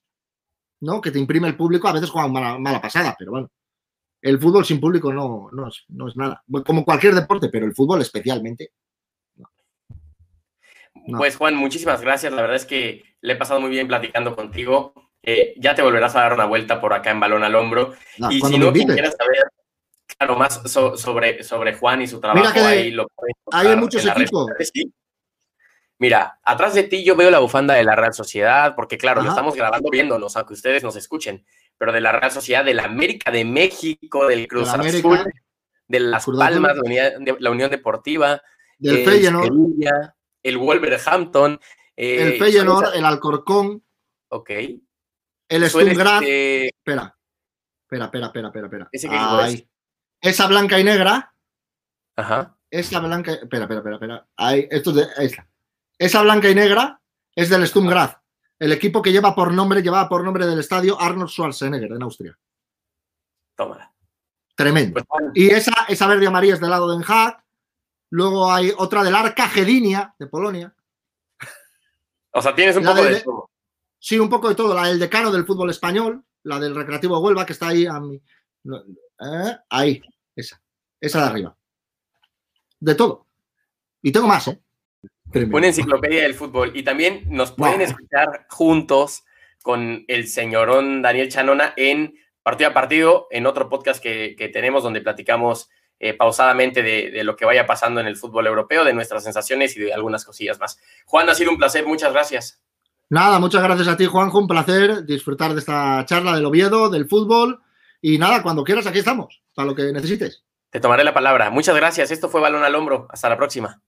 ¿no? Que te imprime el público, a veces juega mala, mala pasada, pero bueno. El fútbol sin público no, no, es, no es nada. Como cualquier deporte, pero el fútbol especialmente. Pues Juan, muchísimas gracias. La verdad es que le he pasado muy bien platicando contigo. Eh, ya te volverás a dar una vuelta por acá en Balón al Hombro. y si no quieras saber claro, más sobre, sobre Juan y su trabajo, ahí lo Hay muchos equipos. Mira, atrás de ti yo veo la bufanda de la Real Sociedad, porque claro, lo estamos grabando viéndonos, aunque ustedes nos escuchen, pero de la Real Sociedad, de la América de México, del Cruz Azul, de las Palmas, de, la Unión Deportiva, del Feyenoord, el Wolverhampton, eh, el Feyenoord, el Alcorcón, ok, el Sturm espera, espera, espera, espera, espera, espera. Esa blanca y negra, ajá, esa blanca, espera, espera, espera, espera, Ahí, esto es de, esta. Esa blanca y negra es del Sturm Graz, el equipo que lleva por nombre, llevaba por nombre del estadio Arnold Schwarzenegger en Austria. Tómala. Tremendo. Pues y esa, esa verde y amarilla es del lado de Den Haag. Luego hay otra del Arca Gedinia, de Polonia. O sea, tienes un poco de, todo. Sí, un poco de todo. La del decano del fútbol español, la del Recreativo Huelva, que está ahí a mi. ¿eh? Ahí, esa. Esa de arriba. De todo. Y tengo más, ¿eh? Una enciclopedia del fútbol. Y también nos pueden escuchar juntos con el señorón Daniel Chanona en partido a partido, en otro podcast que, tenemos donde platicamos eh, pausadamente de, de, lo que vaya pasando en el fútbol europeo, de nuestras sensaciones y de algunas cosillas más. Juan, ha sido un placer, muchas gracias. Nada, muchas gracias a ti, Juanjo, un placer disfrutar de esta charla del Oviedo, del fútbol. Y nada, cuando quieras, aquí estamos, para lo que necesites. Te tomaré la palabra. Muchas gracias. Esto fue Balón al Hombro. Hasta la próxima.